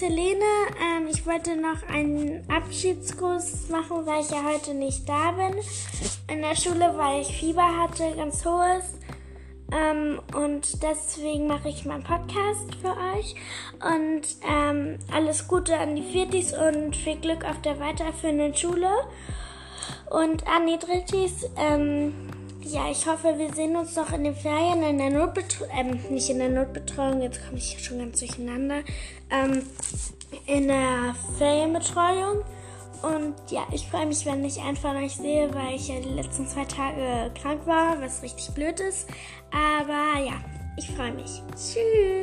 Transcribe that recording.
Selene. Ähm, ich wollte noch einen Abschiedskurs machen, weil ich ja heute nicht da bin. In der Schule, weil ich Fieber hatte, ganz hohes. Ähm, und deswegen mache ich meinen Podcast für euch. Und ähm, alles Gute an die Viertis und viel Glück auf der weiterführenden Schule. Und an die Drittis, ähm, ja, ich hoffe, wir sehen uns noch in den Ferien in der Notbetreuung, ähm, nicht in der Notbetreuung, jetzt komme ich schon ganz durcheinander, ähm, in der Ferienbetreuung. Und ja, ich freue mich, wenn ich von euch sehe, weil ich ja die letzten zwei Tage krank war, was richtig blöd ist. Aber ja, ich freue mich. Tschüss!